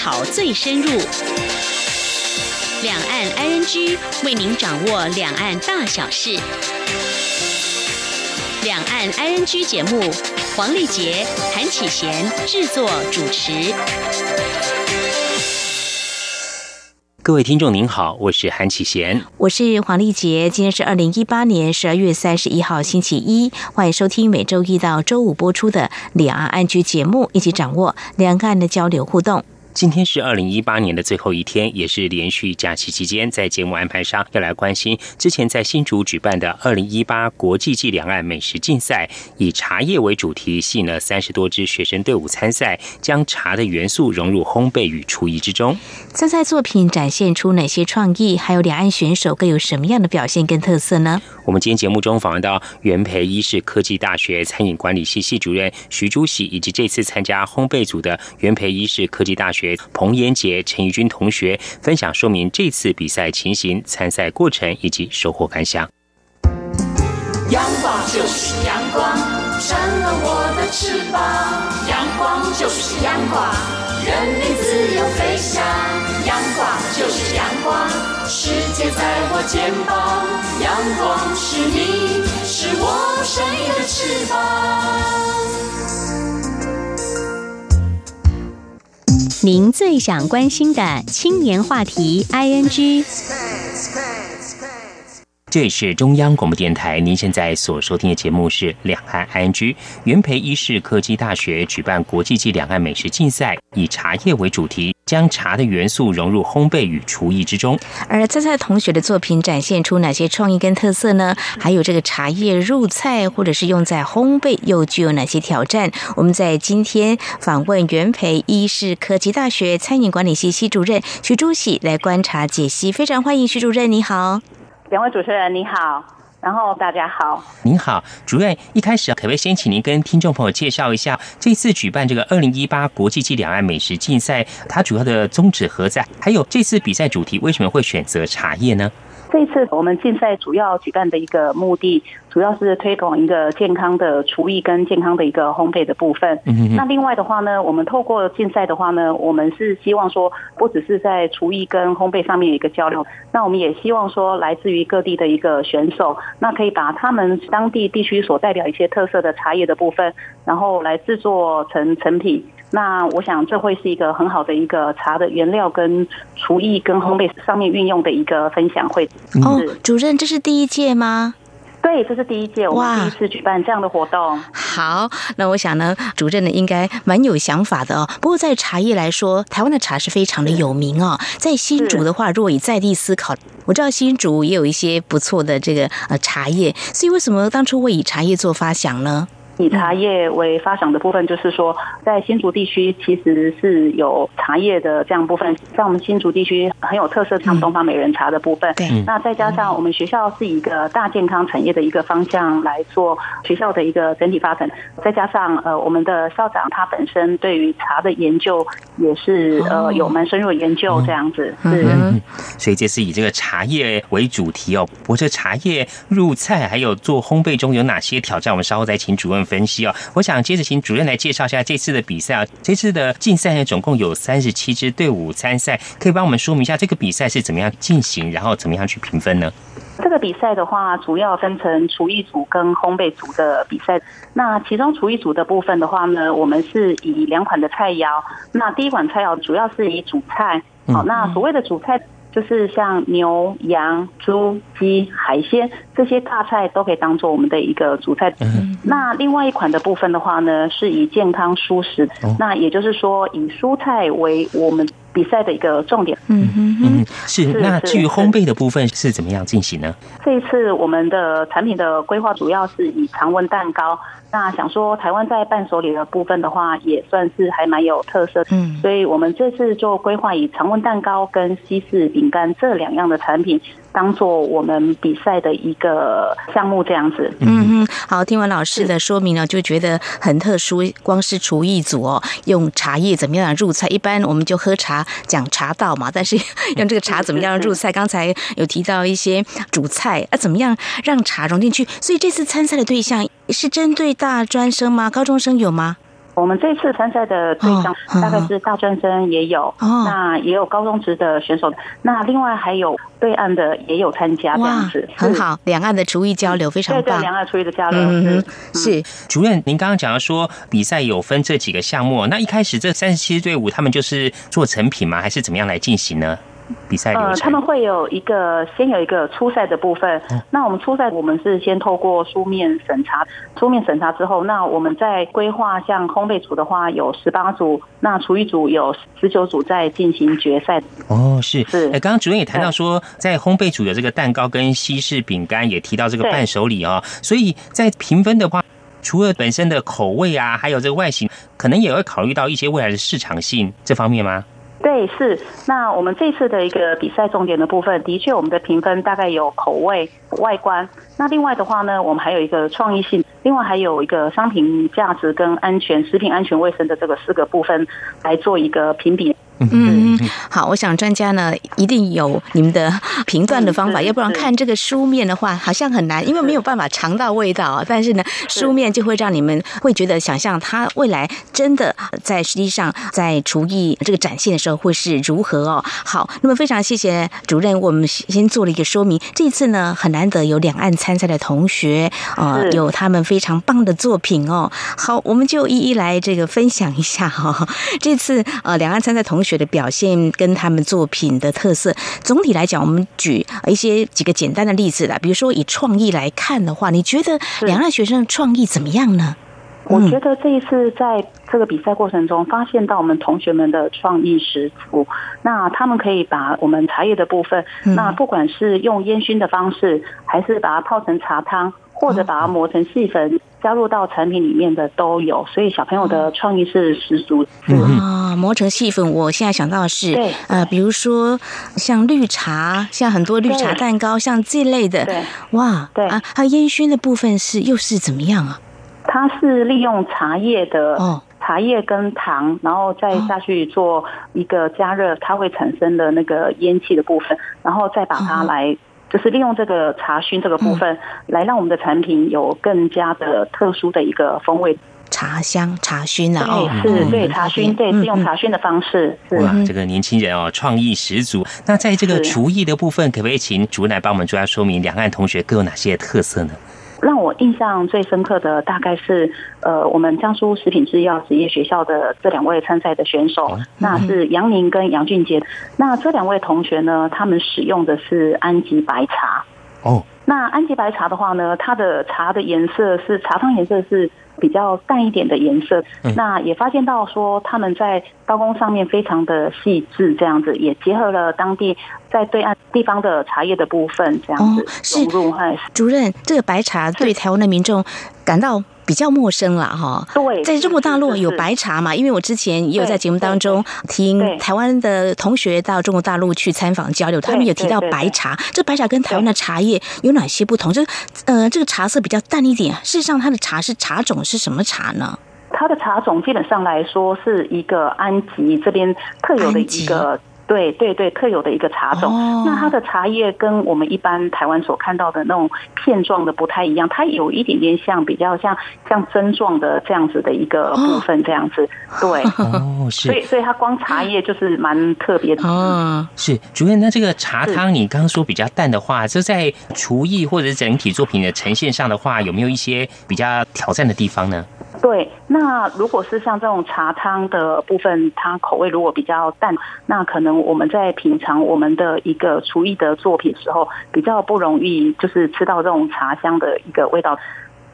讨最深入。两岸 ING 为您掌握两岸大小事。两岸 ING 节目，黄丽杰、韩启贤制作主持。各位听众您好，我是韩启贤，我是黄丽杰。今天是二零一八年十二月三十一号星期一，欢迎收听每周一到周五播出的两岸安居节目，一起掌握两岸的交流互动。今天是二零一八年的最后一天，也是连续假期期间，在节目安排上要来关心之前在新竹举办的二零一八国际暨两岸美食竞赛，以茶叶为主题，吸引了三十多支学生队伍参赛，将茶的元素融入烘焙与厨艺之中。参赛作品展现出哪些创意？还有两岸选手各有什么样的表现跟特色呢？我们今天节目中访问到元培医事科技大学餐饮管理系系主任徐朱喜，以及这次参加烘焙组的元培医事科技大学彭延杰、陈怡君同学，分享说明这次比赛情形、参赛过程以及收获感想。阳光就是阳光，闪了我的翅膀。阳光就是阳光，人民自由飞翔。阳光就是阳光，世界在我肩膀。阳光是你，是我生命的翅膀。您最想关心的青年话题，ING。这里是中央广播电台，您现在所收听的节目是《两岸 ING》。元培医事科技大学举办国际级两岸美食竞赛，以茶叶为主题，将茶的元素融入烘焙与厨艺之中。而参赛同学的作品展现出哪些创意跟特色呢？还有这个茶叶入菜或者是用在烘焙，又具有哪些挑战？我们在今天访问元培医事科技大学餐饮管理系系主任徐朱喜来观察解析。非常欢迎徐主任，你好。两位主持人，你好，然后大家好，您好，主任。一开始可不可以先请您跟听众朋友介绍一下这次举办这个二零一八国际暨两岸美食竞赛，它主要的宗旨何在？还有这次比赛主题为什么会选择茶叶呢？这次我们竞赛主要举办的一个目的，主要是推广一个健康的厨艺跟健康的一个烘焙的部分。那另外的话呢，我们透过竞赛的话呢，我们是希望说，不只是在厨艺跟烘焙上面一个交流，那我们也希望说，来自于各地的一个选手，那可以把他们当地地区所代表一些特色的茶叶的部分，然后来制作成成品。那我想这会是一个很好的一个茶的原料跟厨艺跟烘焙上面运用的一个分享会。哦，主任，这是第一届吗？对，这是第一届，我们第一次举办这样的活动。好，那我想呢，主任呢应该蛮有想法的哦。不过在茶叶来说，台湾的茶是非常的有名哦。在新竹的话，如果以在地思考，我知道新竹也有一些不错的这个呃茶叶，所以为什么当初会以茶叶做发想呢？以茶叶为发想的部分，就是说，在新竹地区其实是有茶叶的这样部分，在我们新竹地区很有特色，像东方美人茶的部分。对。那再加上我们学校是一个大健康产业的一个方向来做学校的一个整体发展，再加上呃，我们的校长他本身对于茶的研究也是呃有蛮深入的研究这样子。是。所以这是以这个茶叶为主题哦。不过这茶叶入菜还有做烘焙中有哪些挑战？我们稍后再请主任。分析哦，我想接着请主任来介绍一下这次的比赛啊。这次的竞赛呢，总共有三十七支队伍参赛，可以帮我们说明一下这个比赛是怎么样进行，然后怎么样去评分呢？这个比赛的话，主要分成厨艺组跟烘焙组的比赛。那其中厨艺组的部分的话呢，我们是以两款的菜肴。那第一款菜肴主要是以主菜，好，那所谓的主菜。就是像牛、羊、猪、鸡、海鲜这些大菜都可以当做我们的一个主菜。那另外一款的部分的话呢，是以健康蔬食，那也就是说以蔬菜为我们比赛的一个重点。嗯嗯，是。那至于烘焙的部分是怎么样进行呢？这一次我们的产品的规划主要是以常温蛋糕。那想说台湾在伴手礼的部分的话，也算是还蛮有特色。嗯，所以我们这次就规划以常温蛋糕跟西式饼干这两样的产品。当做我们比赛的一个项目这样子。嗯嗯，好，听完老师的说明呢，就觉得很特殊。光是厨艺组哦，用茶叶怎么样入菜？一般我们就喝茶讲茶道嘛，但是 用这个茶怎么样入菜？刚才有提到一些主菜啊，怎么样让茶融进去？所以这次参赛的对象是针对大专生吗？高中生有吗？我们这次参赛的对象哦大概是大专生也有，哦那也有高中职的选手，那另外还有对岸的也有参加这样子，，很。好，两岸的厨艺交流非常对对，棒。两岸厨艺的交流嗯是是主任，您刚刚讲到说比赛有分这几个项目，那一开始这三十七支队伍他们就是做成品吗？还是怎么样来进行呢？比赛流呃，程？他们会有一个先有一个初赛的部分。哦那我们初赛我们是先透过书面审查，书面审查之后，那我们在规划像烘焙组的话有十八组，那厨艺组有十九组在进行决赛。哦，是是哎，刚刚主任也谈到说，在烘焙组有这个蛋糕跟西式饼干，也提到这个伴手礼哦，所以在评分的话。除了本身的口味啊，还有这个外形，可能也会考虑到一些未来的市场性这方面吗？对，是。那我们这次的一个比赛重点的部分，的确我们的评分大概有口味、外观。那另外的话呢，我们还有一个创意性，另外还有一个商品价值跟安全、食品安全卫生的这个四个部分来做一个评比。嗯，好，我想专家呢一定有你们的评断的方法，要不然看这个书面的话好像很难，因为没有办法尝到味道啊。但是呢，书面就会让你们会觉得想象他未来真的在实际上在厨艺这个展现的时候会是如何哦。好，那么非常谢谢主任，我们先做了一个说明。这次呢很难得有两岸参赛的同学，呃，有他们非常棒的作品哦。好，我们就一一来这个分享一下哈、哦。这次呃两岸参赛同学的表现跟他们作品的特色，总体来讲，我们举一些几个简单的例子啦。比如说以创意来看的话，你觉得两岸学生的创意怎么样呢？我觉得这一次在这个比赛过程中，发现到我们同学们的创意十足。那他们可以把我们茶叶的部分，嗯那不管是用烟熏的方式，还是把它泡成茶汤，或者把它磨成细粉，加入到产品里面的都有。所以小朋友的创意是十足。是啊，磨成细粉，我现在想到的是对，呃，比如说像绿茶，像很多绿茶蛋糕，像这类的对，哇，对啊，还有烟熏的部分是又是怎么样啊？它是利用茶叶的哦茶叶跟糖，然后再下去做一个加热，它会产生的那个烟气的部分，然后再把它哦来。就是利用这个茶熏这个部分，来让我们的产品有更加的特殊的一个风味。茶香、茶熏啊，哦，对，是嗯对茶熏，对是用茶熏的方式，哇，这个年轻人哦，创意十足。那在这个是厨艺的部分，可不可以请主任来帮我们主要说明两岸同学各有哪些特色呢？让我印象最深刻的大概是，呃，我们江苏食品制药职业学校的这两位参赛的选手，那是杨宁跟杨俊杰。那这两位同学呢，他们使用的是安吉白茶。哦，那安吉白茶的话呢，它的茶的颜色是茶汤颜色是比较淡一点的颜色。那也发现到说他们在刀工上面非常的细致，这样子也结合了当地在对岸地方的茶叶的部分，这样子融入嗨。主任，这个白茶对台湾的民众感到比较陌生了哈。对，在中国大陆有是是白茶嘛？因为我之前也有在节目当中听台湾的同学到中国大陆去参访交流，他们有提到白茶。这白茶跟台湾的茶叶有哪些不同？这呃，这个茶色比较淡一点。事实上，它的茶是茶种是什么茶呢？它的茶种基本上来说是一个安吉这边特有的一个。对对对，特有的一个茶种。哦那它的茶叶跟我们一般台湾所看到的那种片状的不太一样，它有一点点像比较像像针状的这样子的一个部分，这样子。对，哦，是所以所以它光茶叶就是蛮特别的。哦，是主任，那这个茶汤你刚刚说比较淡的话，这在厨艺或者是整体作品的呈现上的话，有没有一些比较挑战的地方呢？对，那如果是像这种茶汤的部分，它口味如果比较淡，那可能我们在品尝我们的一个厨艺的作品时候，比较不容易就是吃到这种茶香的一个味道。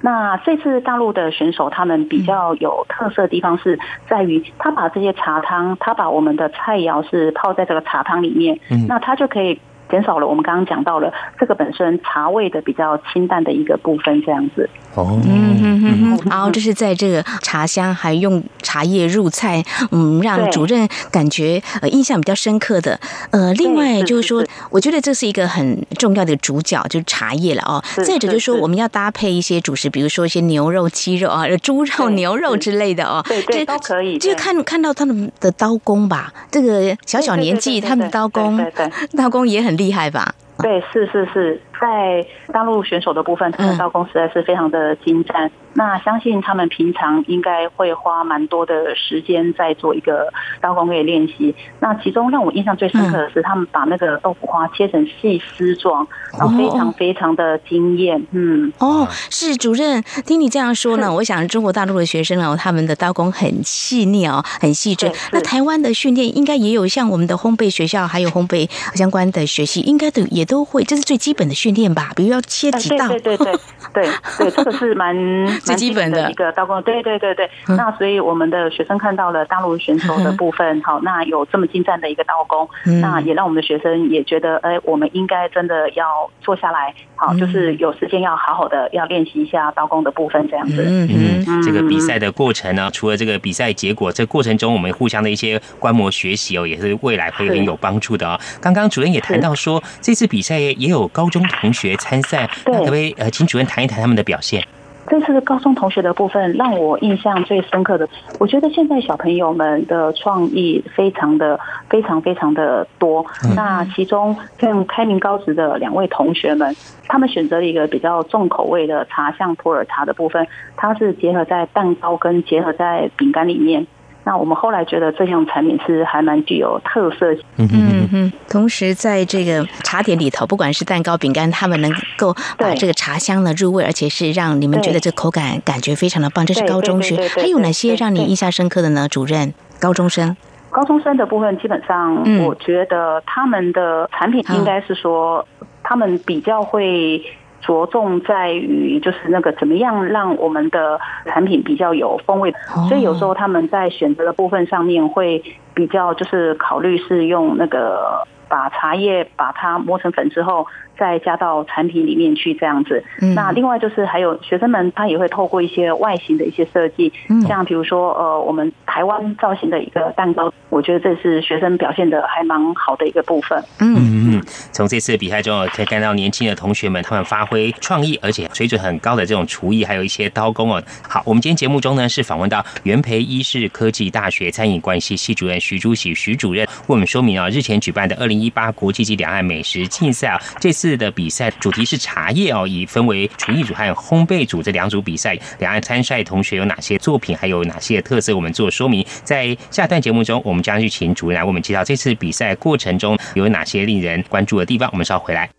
那这次大陆的选手，他们比较有特色的地方是在于，他把这些茶汤，他把我们的菜肴是泡在这个茶汤里面，嗯那他就可以减少了我们刚刚讲到了这个本身茶味的比较清淡的一个部分，这样子。哦，嗯哼哼哼，然后这是在这个茶香，还用茶叶入菜，嗯，让主任感觉呃印象比较深刻的。呃，另外就是说是，我觉得这是一个很重要的主角，就是茶叶了哦。是再者就是说，我们要搭配一些主食，比如说一些牛肉、鸡肉啊、猪肉、牛肉之类的哦。对对这都可以就看看到他们的刀工吧，这个小小对对年纪，对对他们的刀工对对 刀工也很厉害吧？对，是是是，在大陆选手的部分，他的刀工实在是非常的精湛。那相信他们平常应该会花蛮多的时间在做一个刀工业练习。那其中让我印象最深刻的是，他们把那个豆腐花切成细丝状，然后非常非常的惊艳。嗯，哦，是主任，听你这样说呢，我想中国大陆的学生哦，他们的刀工很细腻哦，很细致。那台湾的训练应该也有像我们的烘焙学校，还有烘焙相关的学习，应该都也都会，这是最基本的训练吧？比如要切几道，对对对对对，这个是蛮 最基本的一个刀工。对对对对，那所以我们的学生看到了大陆选手的部分，好，那有这么精湛的一个刀工，那也让我们的学生也觉得，哎，我们应该真的要坐下来，好，就是有时间要好好的要练习一下刀工的部分，这样子。嗯嗯，这个比赛的过程呢，除了这个比赛结果，这过程中我们互相的一些观摩学习哦，也是未来会很有帮助的哦。刚刚主任也谈到说，这次比赛也有高中同学参赛，那可不可以呃，请主任谈一谈他们的表现？这次高中同学的部分让我印象最深刻的，我觉得现在小朋友们的创意非常的非常非常的多。那其中像开明高职的两位同学们，他们选择了一个比较重口味的茶，像普洱茶的部分，它是结合在蛋糕跟结合在饼干里面。那我们后来觉得这项产品是还蛮具有特色。嗯嗯嗯。同时，在这个茶点里头，不管是蛋糕、饼干，他们能够把这个茶香呢入味，而且是让你们觉得这口感感觉非常的棒。这是高中学，还有哪些让你印象深刻的呢？主任，高中生，高中生的部分，基本上我觉得他们的产品应该是说，他们比较会。着重在于就是那个怎么样让我们的产品比较有风味，所以有时候他们在选择的部分上面会比较就是考虑是用那个把茶叶把它磨成粉之后。再加到产品里面去这样子，那另外就是还有学生们他也会透过一些外形的一些设计，像比如说呃我们台湾造型的一个蛋糕，我觉得这是学生表现的还蛮好的一个部分。嗯嗯，从这次比赛中可以看到年轻的同学们他们发挥创意而且水准很高的这种厨艺，还有一些刀工哦。好，我们今天节目中呢是访问到元培医事科技大学餐饮关系系主任徐朱喜徐主任，为我们说明啊日前举办的二零一八国际级两岸美食竞赛啊这次。次的比赛主题是茶叶哦，以分为厨艺组和烘焙组这两组比赛。两岸参赛同学有哪些作品，还有哪些特色？我们做说明。在下段节目中，我们将去请主任来为我们介绍这次比赛过程中有哪些令人关注的地方。我们稍后回来。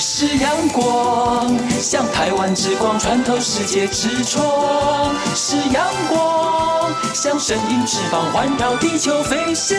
是阳光，像台湾之光穿透世界之窗；是阳光，像神鹰翅膀环绕地球飞翔。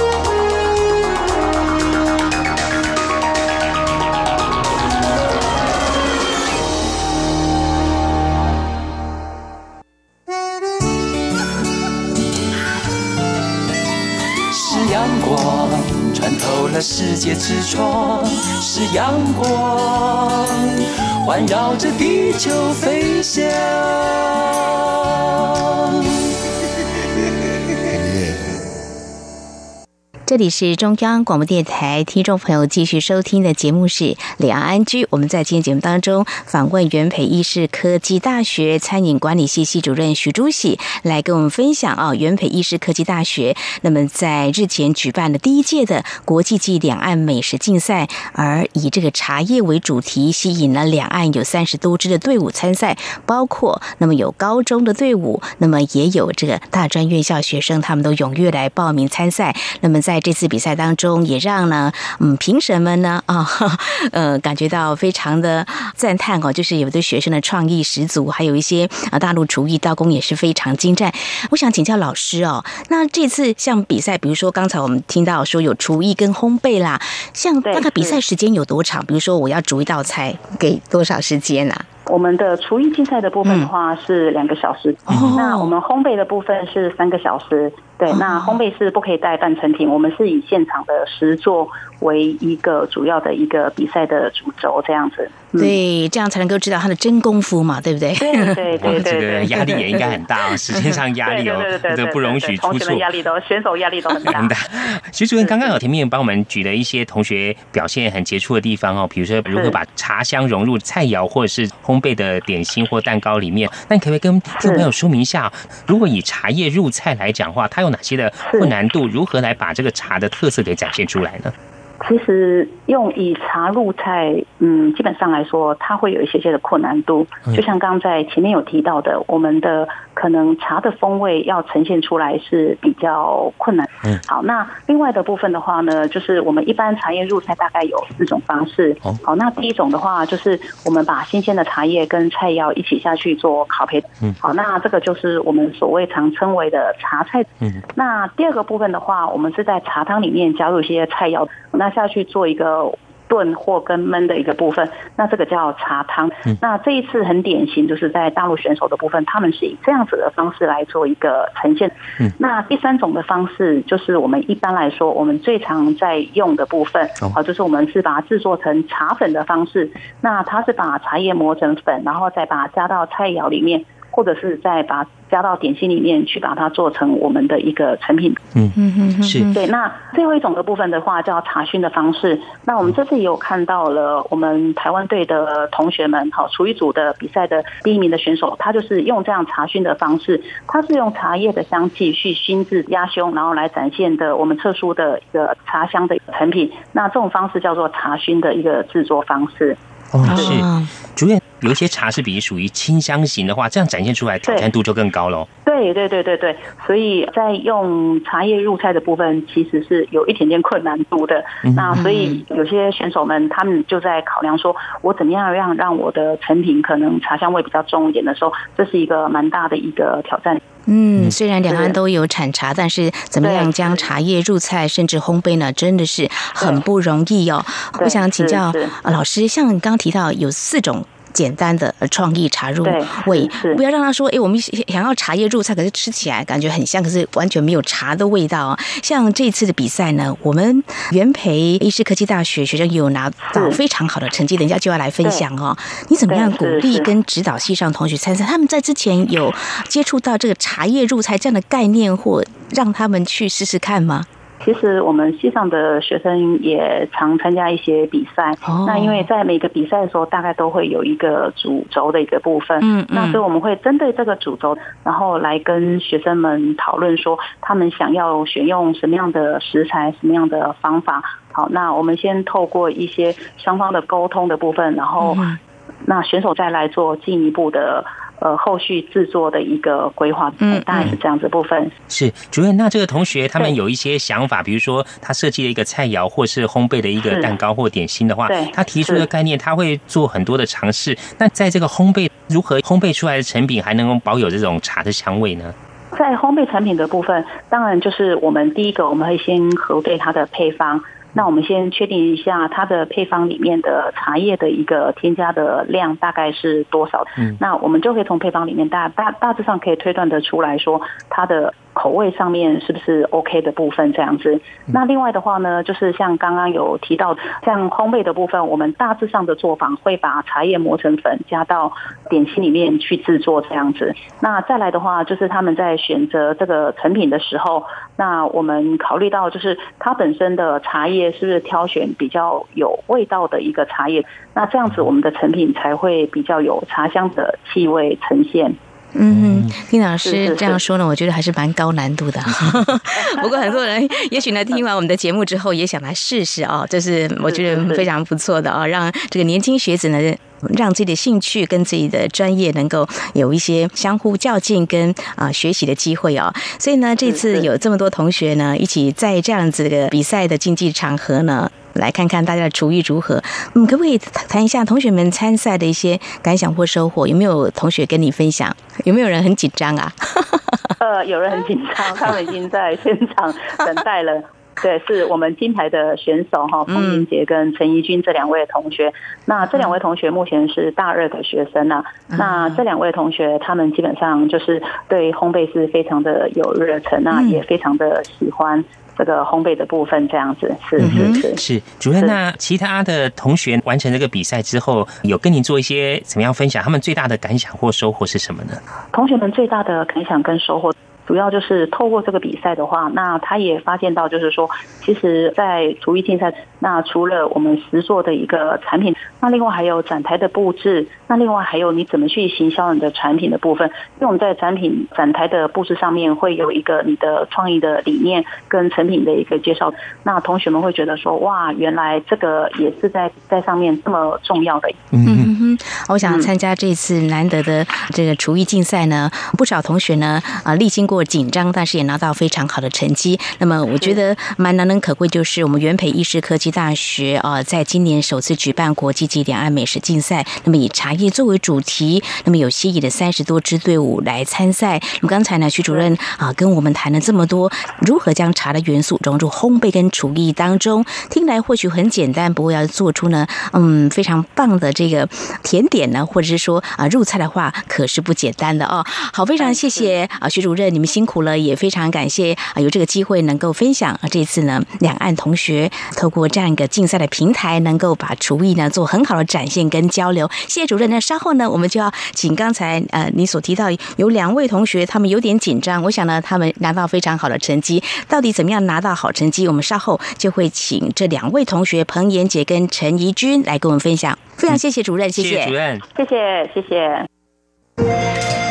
世界之窗，是阳光环绕着地球飞翔。这里是中央广播电台，听众朋友继续收听的节目是《两岸安居》。我们在今天节目当中访问元培医事科技大学餐饮管理系系主任徐朱喜，来跟我们分享啊，元培医事科技大学那么在日前举办的第一届的国际级两岸美食竞赛，而以这个茶叶为主题，吸引了两岸有三十多支的队伍参赛，包括那么有高中的队伍，那么也有这个大专院校学生，他们都踊跃来报名参赛。那么在这次比赛当中，也让呢，嗯，评审们呢，啊，呃，感觉到非常的赞叹哦，就是有的学生的创意十足，还有一些啊，大陆厨艺刀工也是非常精湛。我想请教老师哦，那这次像比赛，比如说刚才我们听到说有厨艺跟烘焙啦，像大概比赛时间有多长？比如说我要煮一道菜，给多少时间啊？我们的厨艺竞赛的部分的话是两个小时，那我们烘焙的部分是三个小时。对，那烘焙是不可以带半成品，我们是以现场的实做为一个主要的一个比赛的主轴，这样子。对，这样才能够知道他的真功夫嘛，对不对？对对对对，这个压力也应该很大哦，时间上压力哦，这不容许出错。压力都选手压力都很大。徐主任刚刚有前面帮我们举了一些同学表现很杰出的地方哦，比如说如何把茶香融入菜肴或者是烘焙的点心或蛋糕里面。那你可不可以跟听众朋友说明一下，如果以茶叶入菜来讲话，它有哪些的困难度？如何来把这个茶的特色给展现出来呢？其实用以茶入菜，嗯，基本上来说，它会有一些些的困难度。就像刚在前面有提到的，我们的可能茶的风味要呈现出来是比较困难。嗯，好，那另外的部分的话呢，就是我们一般茶叶入菜大概有四种方式。好，那第一种的话，就是我们把新鲜的茶叶跟菜肴一起下去做烤焙。嗯，好，那这个就是我们所谓常称为的茶菜。嗯，那第二个部分的话，我们是在茶汤里面加入一些菜肴。那下去做一个炖或跟焖的一个部分，那这个叫茶汤。那这一次很典型，就是在大陆选手的部分，他们是以这样子的方式来做一个呈现。那第三种的方式，就是我们一般来说，我们最常在用的部分，好，就是我们是把它制作成茶粉的方式。那它是把茶叶磨成粉，然后再把它加到菜肴里面。或者是再把加到点心里面去，把它做成我们的一个成品。嗯嗯嗯，是对。那最后一种的部分的话，叫查询的方式。那我们这次也有看到了，我们台湾队的同学们，好，厨艺组的比赛的第一名的选手，他就是用这样查询的方式，他是用茶叶的香气去熏制压胸，然后来展现的我们特殊的一个茶香的成品。那这种方式叫做查询的一个制作方式。哦，是主演。有一些茶是比属于清香型的话，这样展现出来挑战度就更高喽。对对对对对，所以在用茶叶入菜的部分，其实是有一点点困难度的。那所以有些选手们他们就在考量说，我怎么样让让我的成品可能茶香味比较重一点的时候，这是一个蛮大的一个挑战。嗯，虽然两岸都有产茶，但是怎么样将茶叶入菜甚至烘焙呢，真的是很不容易哦。我想请教老师，像你刚刚提到有四种。简单的创意茶入味，不要让他说：“哎，我们想要茶叶入菜，可是吃起来感觉很香，可是完全没有茶的味道。”像这次的比赛呢，我们元培医师科技大学学生有拿到非常好的成绩，等一下就要来分享哦。你怎么样鼓励跟指导系上同学参赛？他们在之前有接触到这个茶叶入菜这样的概念，或让他们去试试看吗？其实我们系上的学生也常参加一些比赛。那因为在每个比赛的时候，大概都会有一个主轴的一个部分。嗯那所以我们会针对这个主轴，然后来跟学生们讨论说，他们想要选用什么样的食材、什么样的方法。好，那我们先透过一些双方的沟通的部分，然后那选手再来做进一步的。呃，后续制作的一个规划，嗯，大概是这样子部分。是主任，那这个同学他们有一些想法，比如说他设计了一个菜肴，或是烘焙的一个蛋糕或点心的话，他提出的概念，他会做很多的尝试。那在这个烘焙如何烘焙出来的成品，还能够保有这种茶的香味呢？在烘焙产品的部分，当然就是我们第一个，我们会先核对它的配方。那我们先确定一下它的配方里面的茶叶的一个添加的量大概是多少？嗯，那我们就可以从配方里面大大大致上可以推断得出来说它的。口味上面是不是 OK 的部分这样子？那另外的话呢，就是像刚刚有提到，像烘焙的部分，我们大致上的做法会把茶叶磨成粉，加到点心里面去制作这样子。那再来的话，就是他们在选择这个成品的时候，那我们考虑到就是它本身的茶叶是不是挑选比较有味道的一个茶叶，那这样子我们的成品才会比较有茶香的气味呈现。嗯，听老师这样说呢，我觉得还是蛮高难度的。不过很多人也许呢，听完我们的节目之后，也想来试试哦，这是我觉得非常不错的啊，让这个年轻学子呢。让自己的兴趣跟自己的专业能够有一些相互较劲跟啊学习的机会哦。所以呢，这次有这么多同学呢，一起在这样子的比赛的竞技场合呢。来看看大家的厨艺如何？嗯，可不可以谈一下同学们参赛的一些感想或收获？有没有同学跟你分享？有没有人很紧张啊？呃，有人很紧张，他们已经在现场等待了。对，是我们金牌的选手哈，彭明杰跟陈怡君这两位同学。那这两位同学目前是大二的学生呐。那这两位同学，他们基本上就是对烘焙是非常的有热忱啊，也非常的喜欢。这个烘焙的部分这样子是是是是主任。那其他的同学完成这个比赛之后，有跟您做一些怎么样分享？他们最大的感想或收获是什么呢？同学们最大的感想跟收获。主要就是透过这个比赛的话，那他也发现到，就是说，其实，在厨艺竞赛，那除了我们实做的一个产品，那另外还有展台的布置，那另外还有你怎么去行销你的产品的部分。因为我们在展品展台的布置上面会有一个你的创意的理念跟成品的一个介绍，那同学们会觉得说，哇，原来这个也是在在上面这么重要的。嗯哼，我想参加这次难得的这个厨艺竞赛呢，不少同学呢啊，历经过。紧张，但是也拿到非常好的成绩。那么，我觉得蛮难能可贵，就是我们元培医师科技大学啊，在今年首次举办国际级两岸美食竞赛。那么，以茶叶作为主题，那么有吸引的三十多支队伍来参赛。那么，刚才呢，徐主任啊，跟我们谈了这么多，如何将茶的元素融入烘焙跟厨艺当中，听来或许很简单，不过要做出呢，嗯，非常棒的这个甜点呢，或者是说啊，入菜的话，可是不简单的哦。好，非常谢谢啊，徐主任，你们。辛苦了，也非常感谢啊，有这个机会能够分享啊。这次呢，两岸同学透过这样一个竞赛的平台，能够把厨艺呢做很好的展现跟交流。谢谢主任。那稍后呢，我们就要请刚才呃你所提到有两位同学，他们有点紧张。我想呢，他们拿到非常好的成绩。到底怎么样拿到好成绩？我们稍后就会请这两位同学彭妍姐跟陈怡君来跟我们分享。非常谢谢主任，谢谢主任，谢谢谢谢。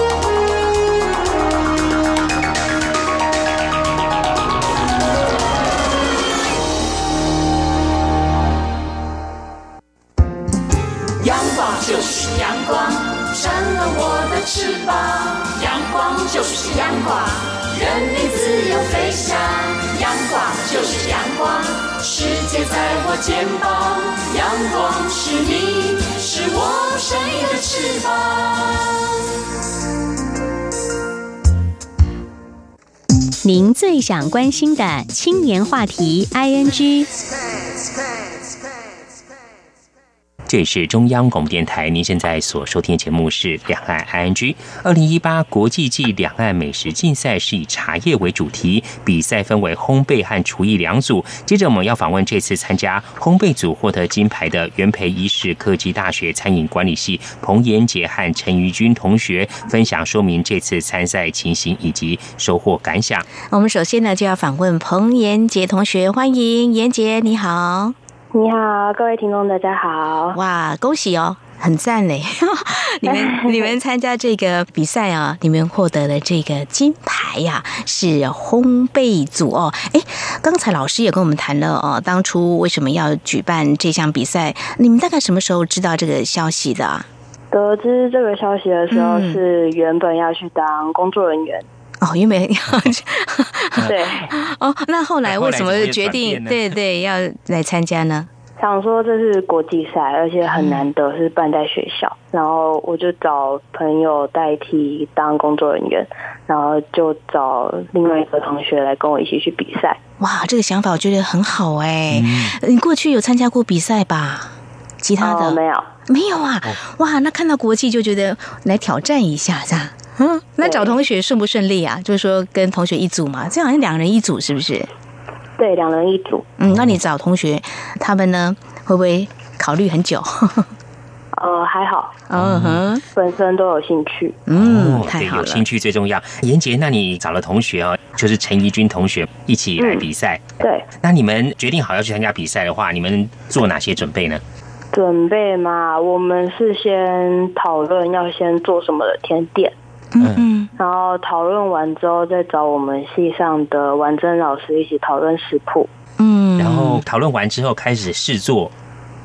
阳光，人民自由飞翔。阳光就是阳光，世界在我肩膀。阳光是你，是我生命的翅膀。您最想关心的青年话题，ING。这里是中央广播电台，您现在所收听的节目是《两岸 ING》。二零一八国际暨两岸美食竞赛是以茶叶为主题，比赛分为烘焙和厨艺两组。接着我们要访问这次参加烘焙组获得金牌的元培医事科技大学餐饮管理系彭延杰和陈瑜君同学，分享说明这次参赛情形以及收获感想。我们首先呢就要访问彭延杰同学，欢迎延杰，你好。你好，各位听众，大家好！哇，恭喜哦！很赞嘞！你们 你们参加这个比赛啊，你们获得了这个金牌呀，是烘焙组哦。哎，刚才老师也跟我们谈了哦，当初为什么要举办这项比赛？你们大概什么时候知道这个消息的？得知这个消息的时候，是原本要去当工作人员哦，因为要 对 哦。那后来为什么决定对对要来参加呢？想说这是国际赛，而且很难得是办在学校，然后我就找朋友代替当工作人员，然后就找另外一个同学来跟我一起去比赛。哇，这个想法我觉得很好哎！你过去有参加过比赛吧？其他的没有，没有啊！哇，那看到国际就觉得来挑战一下，这样。嗯，那找同学顺不顺利啊？就是说跟同学一组嘛，这好像两人一组是不是？对，两人一组。嗯，那你找同学，他们呢会不会考虑很久？呃，还好。嗯哼，本身都有兴趣。嗯，太好了，有兴趣最重要。严杰，那你找了同学哦，就是陈怡君同学一起来比赛。对。那你们决定好要去参加比赛的话，你们做哪些准备呢？准备嘛，我们是先讨论要先做什么的甜点。嗯，然后讨论完之后，再找我们系上的王真老师一起讨论食谱。嗯，然后讨论完之后开始试做。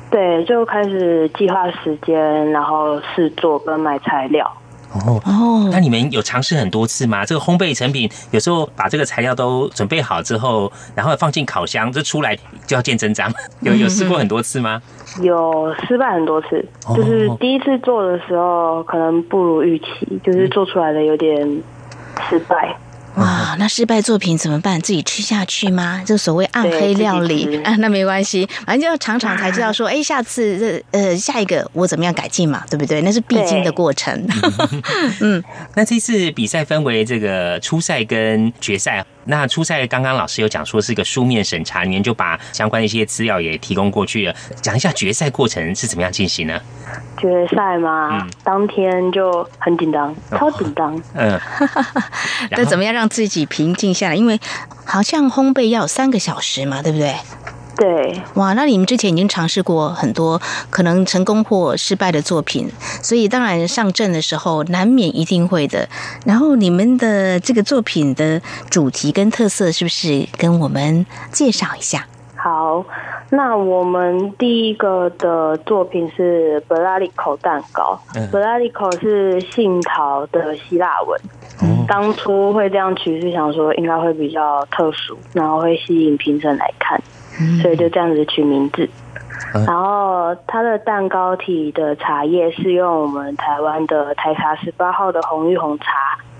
对，就开始计划时间，然后试做跟买材料。哦哦，那你们有尝试很多次吗？这个烘焙成品有时候把这个材料都准备好之后，然后放进烤箱，这出来就要见真章。有有试过很多次吗？有失败很多次，就是第一次做的时候可能不如预期，就是做出来的有点失败。哇，那失败作品怎么办？自己吃下去吗？这所谓暗黑料理 啊，那没关系，反正就要尝尝才知道说，哎，下次这呃下一个我怎么样改进嘛，对不对？那是必经的过程。嗯，那这次比赛分为这个初赛跟决赛。那初赛刚刚老师有讲说是一个书面审查，里面就把相关的一些资料也提供过去了。讲一下决赛过程是怎么样进行呢？决赛嘛，当天就很紧张，超紧张。嗯，那怎么样让自己平静下来？因为好像烘焙要三个小时嘛，对不对？对，哇，那你们之前已经尝试过很多可能成功或失败的作品，所以当然上阵的时候难免一定会的。然后你们的这个作品的主题跟特色，是不是跟我们介绍一下？好，那我们第一个的作品是 b l a l i c o 蛋糕。b l a l i c o 是杏桃的希腊文。当初会这样取，是想说应该会比较特殊，然后会吸引评审来看。所以就这样子取名字，然后它的蛋糕体的茶叶是用我们台湾的台茶十八号的红玉红茶。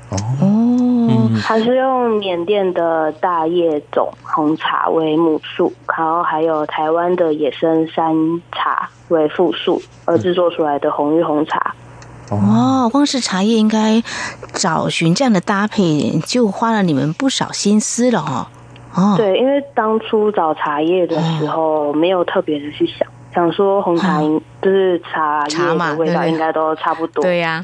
哦，它是用缅甸的大叶种红茶为母树，然后还有台湾的野生山茶为副树而制作出来的红玉红茶。哦，光是茶叶应该找寻这样的搭配，就花了你们不少心思了哈。对，因为当初找茶叶的时候，没有特别的去想，想说红茶就是茶叶的味道应该都差不多。对呀。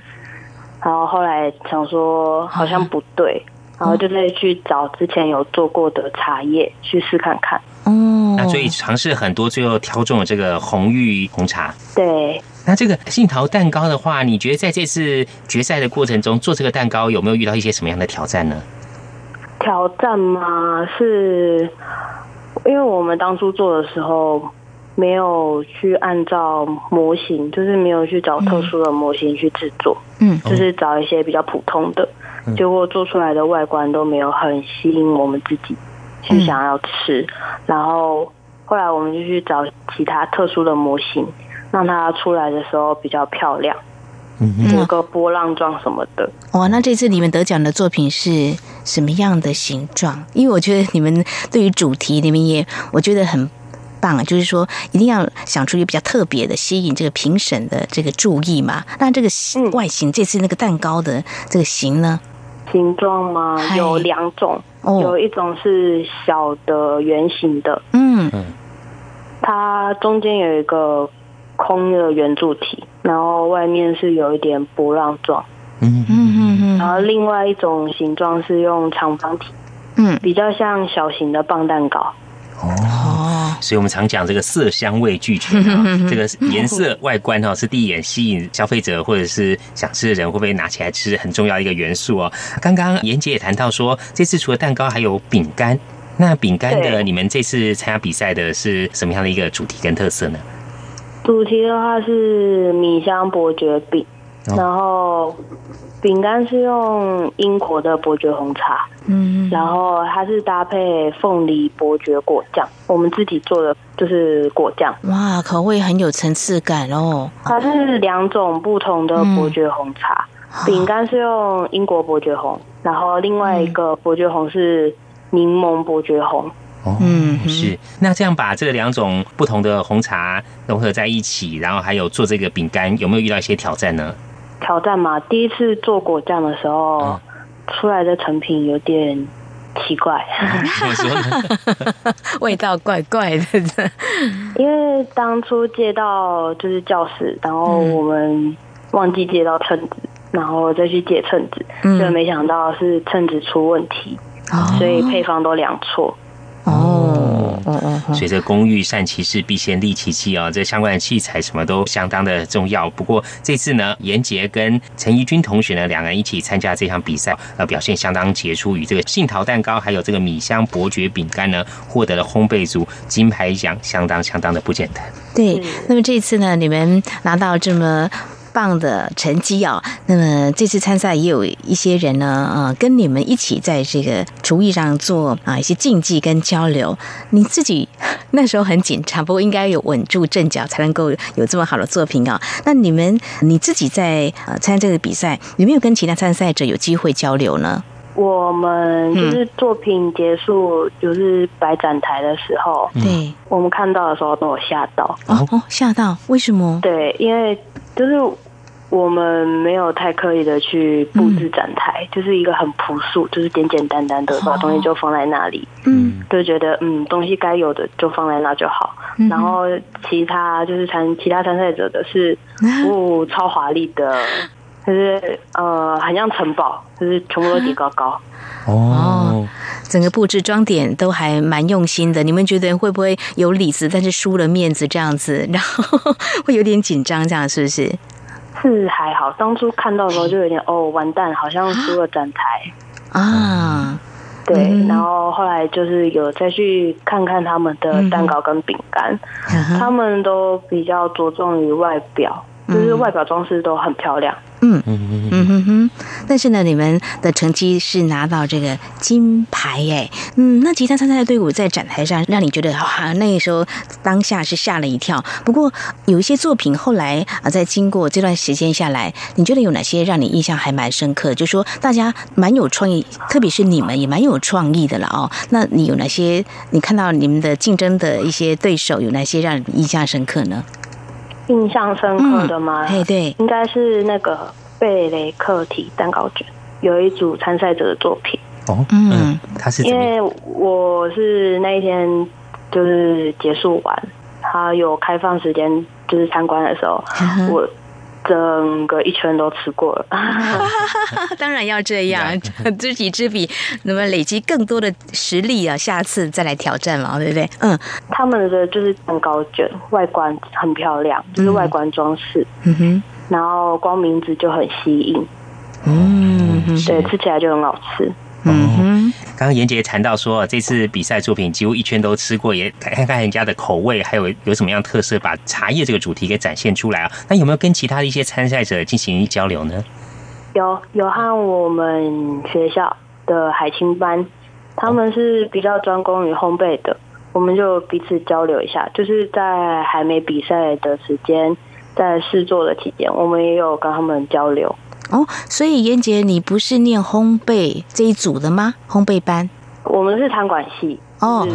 然后后来想说好像不对，然后就再去找之前有做过的茶叶去试看看。哦。那所以尝试很多，最后挑中了这个红玉红茶。对。那这个杏桃蛋糕的话，你觉得在这次决赛的过程中做这个蛋糕有没有遇到一些什么样的挑战呢？挑战吗？是因为我们当初做的时候没有去按照模型，就是没有去找特殊的模型去制作，嗯，就是找一些比较普通的，结果做出来的外观都没有很吸引我们自己去想要吃。然后后来我们就去找其他特殊的模型，让它出来的时候比较漂亮。有个波浪状什么的哇！那这次你们得奖的作品是什么样的形状？因为我觉得你们对于主题，你们也我觉得很棒啊！就是说一定要想出一个比较特别的，吸引这个评审的这个注意嘛。那这个外形，这次那个蛋糕的这个形呢？形状吗？有两种，有一种是小的圆形的，嗯嗯，它中间有一个空的圆柱体。然后外面是有一点波浪状，嗯。嗯嗯嗯然后另外一种形状是用长方体，嗯，比较像小型的棒蛋糕。哦，所以我们常讲这个色香味俱全啊，这个颜色外观哈是第一眼吸引消费者或者是想吃的人会不会拿起来吃很重要一个元素哦。刚刚严姐也谈到说，这次除了蛋糕还有饼干，那饼干的你们这次参加比赛的是什么样的一个主题跟特色呢？主题的话是米香伯爵饼，哦然后饼干是用英国的伯爵红茶，嗯，然后它是搭配凤梨伯爵果酱，我们自己做的就是果酱。哇，口味很有层次感哦。它是两种不同的伯爵红茶，饼干是用英国伯爵红，然后另外一个伯爵红是柠檬伯爵红。哦，嗯是。那这样把这两种不同的红茶融合在一起，然后还有做这个饼干，有没有遇到一些挑战呢？挑战嘛，第一次做果酱的时候，嗯出来的成品有点奇怪？味道怪怪的，因为当初借到就是教室，然后嗯我们忘记借到称子，然后再去借称子，嗯就没想到是称子出问题，所以配方都量错。哦，哦哦哦，所以这工欲善其事，必先利其器啊，这相关的器材什么都相当的重要。不过这次呢，严杰跟陈怡君同学呢，两个人一起参加这场比赛，呃，表现相当杰出，与这个杏桃蛋糕还有这个米香伯爵饼干呢，获得了烘焙组金牌奖，相当相当的不简单。对。那么这次呢，你们拿到这么。棒的成绩哦！那么这次参赛也有一些人呢，呃，跟你们一起在这个厨艺上做啊一些竞技跟交流。你自己那时候很紧张，不过应该有稳住阵脚，才能够有这么好的作品啊。那你们你自己在呃参加这个比赛，有没有跟其他参赛者有机会交流呢？我们就是作品结束，就是摆展台的时候，对，我们看到的时候都有吓到。哦哦，吓到，为什么？对，因为就是我们没有太刻意的去布置展台，就是一个很朴素，就是简简单单的把东西就放在那里，嗯。就觉得嗯东西该有的就放在那就好。嗯。然后其他就是参其他参赛者的是服务 超华丽的。就是呃，很像城堡，就是全部都叠高高。哦，整个布置装点都还蛮用心的。你们觉得会不会有里子，但是输了面子这样子，然后会有点紧张，这样是不是？是还好，当初看到的时候就有点哦，完蛋，好像输了展台。啊，对，嗯然后后来就是有再去看看他们的蛋糕跟饼干，嗯他们都比较着重于外表，就是外表装饰都很漂亮。嗯嗯哼哼，但是呢，你们的成绩是拿到这个金牌哎，嗯，那其他参赛的队伍在展台上让你觉得哇，那个时候当下是吓了一跳。不过有一些作品后来啊，在经过这段时间下来，你觉得有哪些让你印象还蛮深刻？就说大家蛮有创意，特别是你们也蛮有创意的了哦。那你有哪些你看到你们的竞争的一些对手有哪些让你印象深刻呢？印象深刻的吗？嘿，对，应该是那个贝雷克体蛋糕卷，有一组参赛者的作品。哦，嗯嗯，他是因？为我是那一天就是结束完，他有开放时间就是参观的时候，我整个一圈都吃过了。当然要这样，知己知彼，那么累积更多的实力啊，下次再来挑战嘛，对不对？嗯他们的就是蛋糕卷，外观很漂亮，就是外观装饰，嗯哼，然后光名字就很吸引，嗯哼，对，吃起来就很好吃。嗯哼，刚刚严杰谈到说，这次比赛作品几乎一圈都吃过，也看看人家的口味，还有有什么样特色，把茶叶这个主题给展现出来啊。那有没有跟其他的一些参赛者进行交流呢？有有和我们学校的海青班，他们是比较专攻于烘焙的，我们就彼此交流一下，就是在还没比赛的时间，在试做的期间，我们也有跟他们交流。哦，所以妍姐，你不是念烘焙这一组的吗？烘焙班我们是餐馆系，哦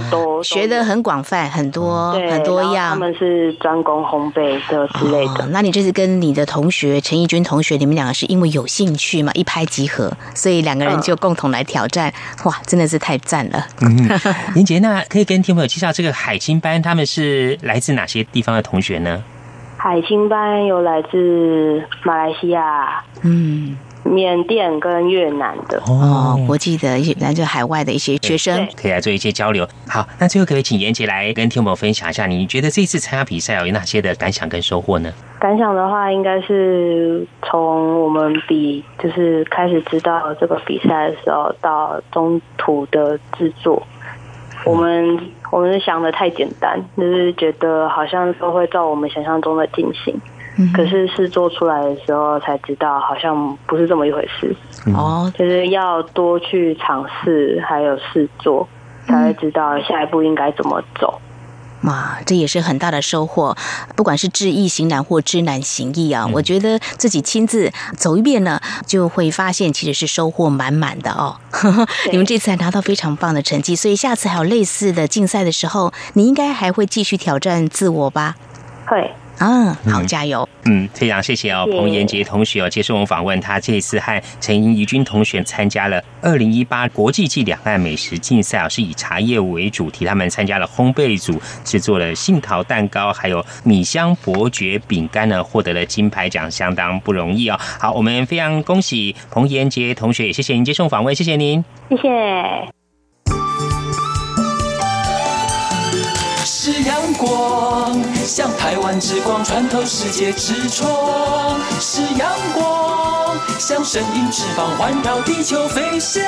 学的很广泛，很多很多样他样。们是专攻烘焙的之类的。哦，那你这次跟你的同学陈义军同学，你们两个是因为有兴趣嘛，一拍即合，所以两个人嗯就共同来挑战，哇，真的是太赞了。嗯，严杰，那可以跟听众朋友介绍这个海青班，他们是来自哪些地方的同学呢？海青班有来自马来西亚、嗯。缅甸跟越南的。哦，国际的一些，那就海外的一些学生，可以来做一些交流。好，那最后可以请严杰来跟听友分享一下，你觉得这次参加比赛有哪些的感想跟收获呢？感想的话，应该是从我们比就是开始知道这个比赛的时候，到中途的制作，我们我们是想的太简单，就是觉得好像都会照我们想象中的进行。可是是做出来的时候才知道，好像不是这么一回事。哦，就是要多去尝试，还有试做，才会知道下一步应该怎么走。哇，这也是很大的收获。不管是知易行难或知难行易啊，我觉得自己亲自走一遍呢，就会发现其实是收获满满的哦。你们这次还拿到非常棒的成绩，所以下次还有类似的竞赛的时候，你应该还会继续挑战自我吧？会。嗯，好，加油！嗯，非常谢谢哦，彭延杰同学哦，接受我们访问。他这一次和陈怡君同学参加了二零一八国际暨两岸美食竞赛啊，是以茶叶为主题。他们参加了烘焙组，制作了杏桃蛋糕，还有米香伯爵饼干呢，获得了金牌奖，相当不容易哦。好，我们非常恭喜彭延杰同学，也谢谢您接受访问，谢谢您，谢谢。像台湾之光穿透世界之窗；是阳光，像神鹰翅膀环绕地球飞翔。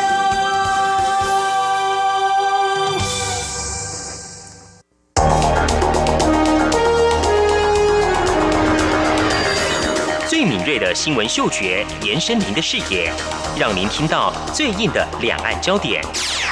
最敏锐的新闻嗅觉，延伸您的视野，让您听到最硬的两岸焦点。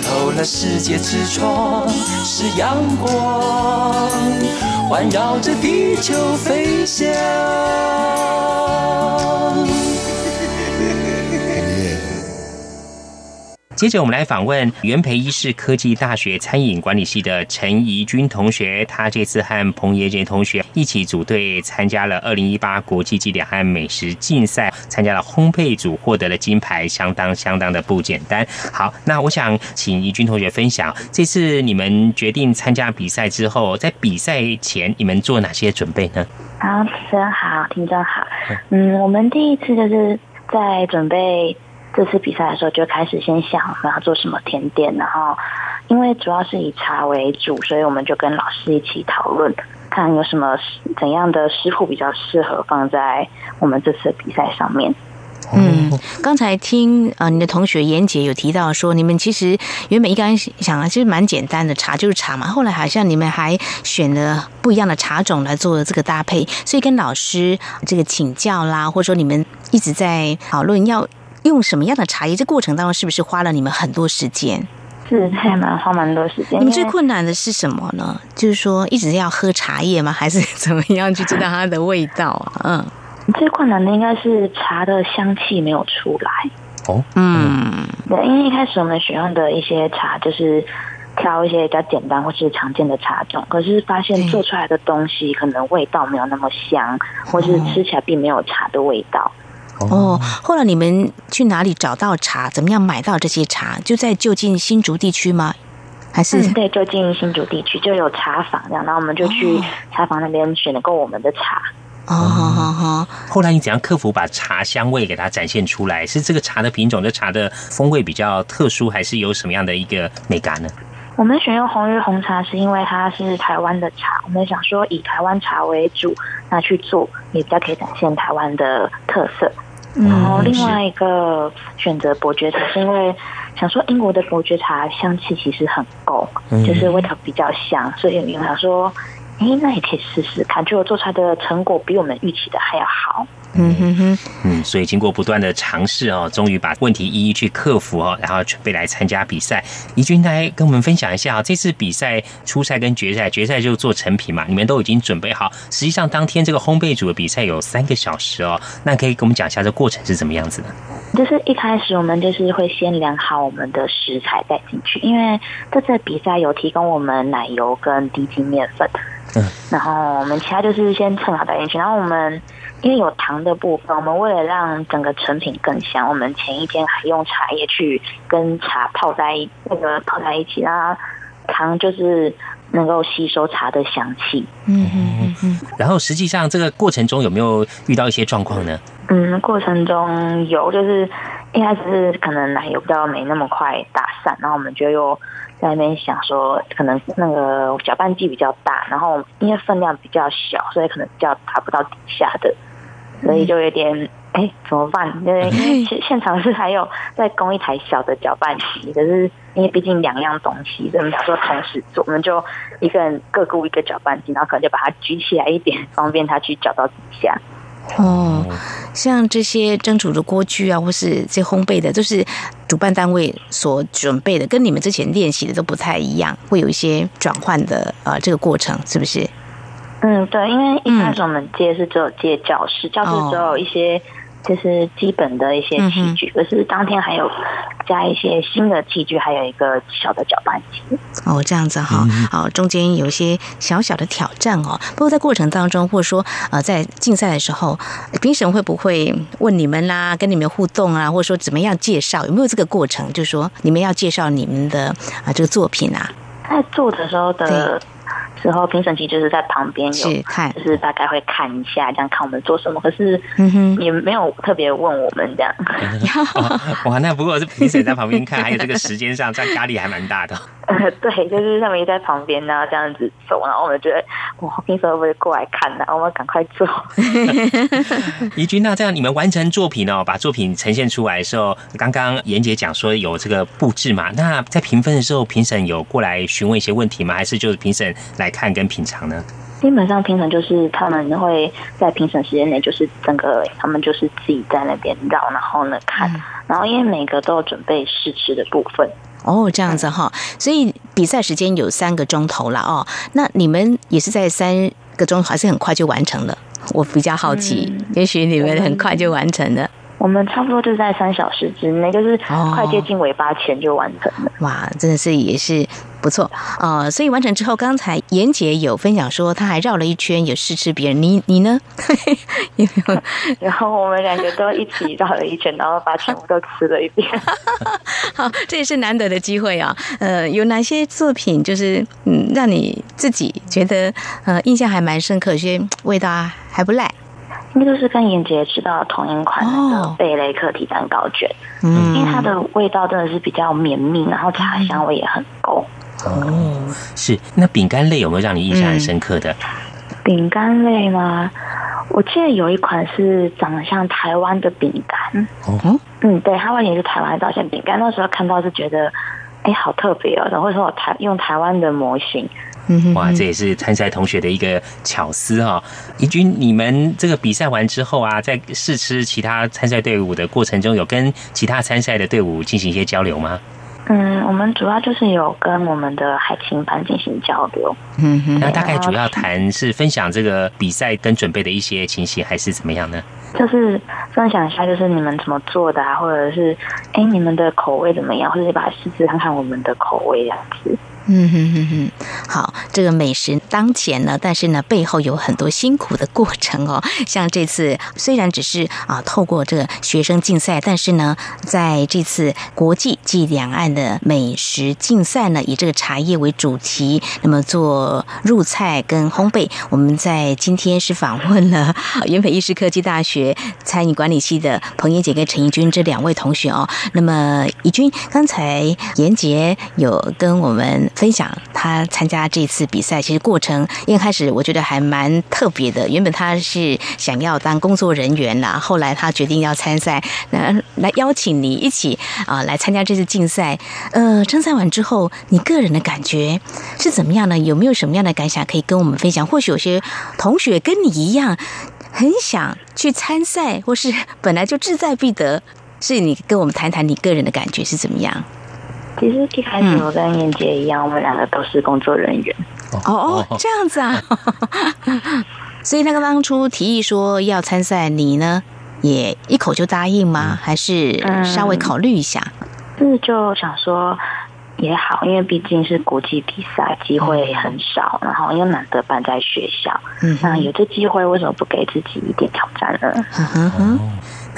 透了世界之窗，是阳光环绕着地球飞翔。接着，我们来访问元培医师科技大学餐饮管理系的陈怡君同学。他这次和彭爷杰同学一起组队参加了二零一八国际暨两岸美食竞赛，参加了烘焙组，获得了金牌，相当相当的不简单。好，那我想请怡君同学分享，这次你们决定参加比赛之后，在比赛前你们做哪些准备呢？好，主持人好，听众好。嗯，我们第一次就是在准备。这次比赛的时候就开始先想我们要做什么甜点，然后因为主要是以茶为主，所以我们就跟老师一起讨论，看有什么怎样的食谱比较适合放在我们这次比赛上面。嗯，刚才听呃你的同学妍姐有提到说，你们其实原本一刚想啊，其实蛮简单的，茶就是茶嘛。后来好像你们还选了不一样的茶种来做这个搭配，所以跟老师这个请教啦，或者说你们一直在讨论要。用什么样的茶叶？这过程当中是不是花了你们很多时间？是，还蛮花蛮多时间。你们最困难的是什么呢？就是说一直要喝茶叶吗？还是怎么样去知道它的味道啊？嗯，最困难的应该是茶的香气没有出来。哦，嗯，对，因为一开始我们选用的一些茶就是挑一些比较简单或是常见的茶种，可是发现做出来的东西可能味道没有那么香，或是吃起来并没有茶的味道。哦，后来你们去哪里找到茶？怎么样买到这些茶？就在就近新竹地区吗？还是对，就近新竹地区就有茶坊这样，然后我们就去茶坊那边选了够我们的茶。哦，好好好。后来你怎样克服把茶香味给它展现出来？是这个茶的品种，这茶的风味比较特殊，还是有什么样的一个美感呢？我们选用红玉红茶，是因为它是台湾的茶，我们想说以台湾茶为主，那去做也比较可以展现台湾的特色。然后另外一个选择伯爵茶，是因为想说英国的伯爵茶香气其实很够，就是味道比较香，所以我想说，哎，那也可以试试看，结果做出来的成果比我们预期的还要好。嗯哼哼，嗯，所以经过不断的尝试哦，终于把问题一一去克服哦，然后准备来参加比赛。怡君来跟我们分享一下啊，这次比赛初赛跟决赛，决赛就做成品嘛，你们都已经准备好。实际上当天这个烘焙组的比赛有三个小时哦，那可以跟我们讲一下这过程是怎么样子的？就是一开始我们就是会先量好我们的食材再进去，因为这次比赛有提供我们奶油跟低筋面粉，嗯，然后我们其他就是先称好带进去，然后我们。因为有糖的部分，我们为了让整个成品更香，我们前一天还用茶叶去跟茶泡在那个泡在一起，让糖就是能够吸收茶的香气。嗯嗯嗯。然后实际上这个过程中有没有遇到一些状况呢？嗯，过程中有，就是一开始是可能奶油比较没那么快打散，然后我们就又在那边想说，可能那个搅拌机比较大，然后因为分量比较小，所以可能比较达不到底下的。所以就有点哎，怎么办？因为 现现场是还有在供一台小的搅拌机，可是因为毕竟两样东西，所以说同时做，我们就一个人各雇一个搅拌机，然后可能就把它举起来一点，方便他去搅到底下。哦，像这些蒸煮的锅具啊，或是这烘焙的，都是主办单位所准备的，跟你们之前练习的都不太一样，会有一些转换的呃这个过程，是不是？嗯，对，因为一开始我们接是只有接教室，教室只有一些就是基本的一些器具，可是当天还有加一些新的器具，还有一个小的搅拌机。哦，这样子哈，好，中间有一些小小的挑战哦。不过在过程当中，或者说呃，在竞赛的时候，评审会不会问你们啦，跟你们互动啊，或者说怎么样介绍？有没有这个过程？就是说你们要介绍你们的啊这个作品啊，在做的时候的。时候评审其实就是在旁边有看，就是大概会看一下，这样看我们做什么。可是也没有特别问我们这样。哇，那不过是评审在旁边看，还有这个时间上，这样压力还蛮大的。呃，对，就是他们在旁边呢，这样子走，然后我们觉得哇，评审会不会过来看呢？我们赶快做。怡君，那这样你们完成作品哦，把作品呈现出来的时候，刚刚严姐讲说有这个布置嘛？那在评分的时候，评审有过来询问一些问题吗？还是就是评审来看跟品尝呢？基本上评审就是他们会在评审时间内，就是整个他们就是自己在那边绕，然后呢看，然后因为每个都有准备试吃的部分。哦，这样子哈，所以比赛时间有三个钟头了哦。那你们也是在三个钟头，还是很快就完成了？我比较好奇，也许你们很快就完成了。我们差不多就在三小时之内，就是快接近尾巴前就完成了。哇，真的是也是不错啊！所以完成之后，刚才严姐有分享说，她还绕了一圈，有试吃别人。你你呢？有没有？然后我们两个都一起绕了一圈，然后把全部都吃了一遍。好，这也是难得的机会啊！呃，有哪些作品就是嗯，让你自己觉得呃印象还蛮深刻，有些味道还不赖。应该就是跟妍姐吃到同一款的贝雷克提蛋糕卷，嗯，因为它的味道真的是比较绵密，然后茶香味也很够。哦，是那饼干类有没有让你印象很深刻的？饼干类吗？我记得有一款是长得像台湾的饼干。哦，嗯，对，它外形是台湾造型饼干。那时候看到是觉得，哎，好特别哦！然后说我台用台湾的模型。哇，这也是参赛同学的一个巧思哈。怡君，你们这个比赛完之后啊，在试吃其他参赛队伍的过程中，有跟其他参赛的队伍进行一些交流吗？嗯，我们主要就是有跟我们的海青班进行交流。嗯哼，那大概主要谈是分享这个比赛跟准备的一些情形，还是怎么样呢？就是分享一下，就是你们怎么做的啊，或者是哎，你们的口味怎么样，或者是把试试看看我们的口味这样子。嗯哼哼哼，好，这个美食当前呢，但是呢，背后有很多辛苦的过程哦。像这次虽然只是啊，透过这个学生竞赛，但是呢，在这次国际暨两岸的美食竞赛呢，以这个茶叶为主题，那么做入菜跟烘焙。我们在今天是访问了元培医师科技大学餐饮管理系的彭妍姐跟陈怡君这两位同学哦。那么怡君刚才严杰有跟我们。分享他参加这次比赛，其实过程一开始我觉得还蛮特别的。原本他是想要当工作人员啦，后来他决定要参赛，那来邀请你一起啊来参加这次竞赛。呃，参赛完之后，你个人的感觉是怎么样呢？有没有什么样的感想可以跟我们分享？或许有些同学跟你一样，很想去参赛，或是本来就志在必得。是你跟我们谈谈你个人的感觉是怎么样？其实一开始我跟燕姐一样，我们两个都是工作人员。哦哦，这样子啊。所以那个当初提议说要参赛，你呢也一口就答应吗？还是稍微考虑一下？是就想说也好，因为毕竟是国际比赛，机会很少，然后又难得办在学校。嗯，那有这机会，为什么不给自己一点挑战呢？嗯哼。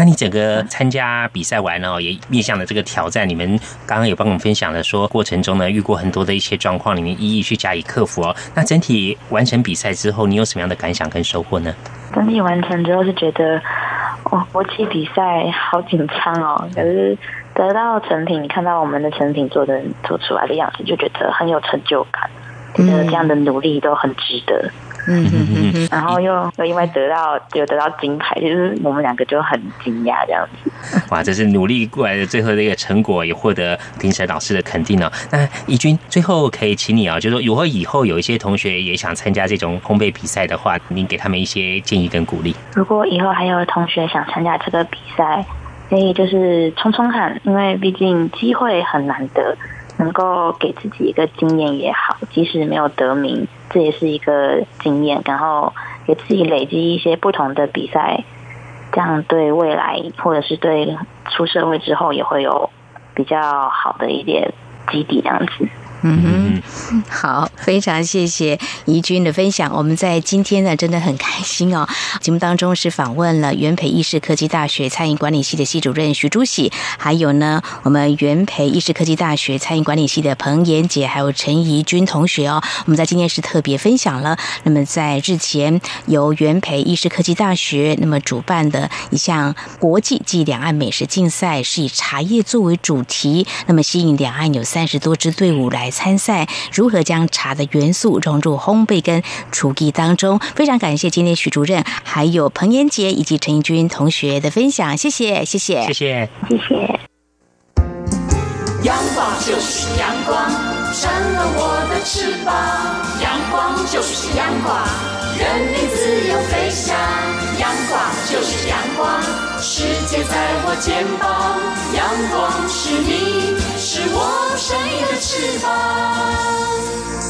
那你整个参加比赛完呢，也面向了这个挑战。你们刚刚有帮我们分享了，说过程中呢遇过很多的一些状况，你们一一去加以克服哦。那整体完成比赛之后，你有什么样的感想跟收获呢？整体完成之后是觉得，哦，国际比赛好紧张哦。可是得到成品，你看到我们的成品做的做出来的样子，就觉得很有成就感，觉得这样的努力都很值得。嗯嗯嗯，然后又又因为得到有得到金牌，就是我们两个就很惊讶这样子。哇，这是努力过来的最后的一个成果，也获得评审老师的肯定哦。那怡君最后可以请你啊，就是说如果以后有一些同学也想参加这种烘焙比赛的话，您给他们一些建议跟鼓励。如果以后还有同学想参加这个比赛，可以就是冲冲看，因为毕竟机会很难得。能够给自己一个经验也好，即使没有得名，这也是一个经验。然后给自己累积一些不同的比赛，这样对未来或者是对出社会之后也会有比较好的一点基底，这样子。嗯哼，好，非常谢谢怡君的分享。我们在今天呢，真的很开心哦。节目当中是访问了元培意识科技大学餐饮管理系的系主任徐朱喜，还有呢，我们元培意识科技大学餐饮管理系的彭妍姐，还有陈怡君同学哦。我们在今天是特别分享了，那么在日前由元培意识科技大学那么主办的一项国际暨两岸美食竞赛，是以茶叶作为主题，那么吸引两岸有三十多支队伍来。参赛如何将茶的元素融入烘焙跟厨艺当中？非常感谢今天许主任、还有彭延杰以及陈义军同学的分享，谢谢，谢谢，谢谢，谢谢。阳光就是阳光，成了我的翅膀。阳光就是阳光，人民自由飞翔。阳光就是阳光，世界在我肩膀。阳光是你，是我生命的翅膀。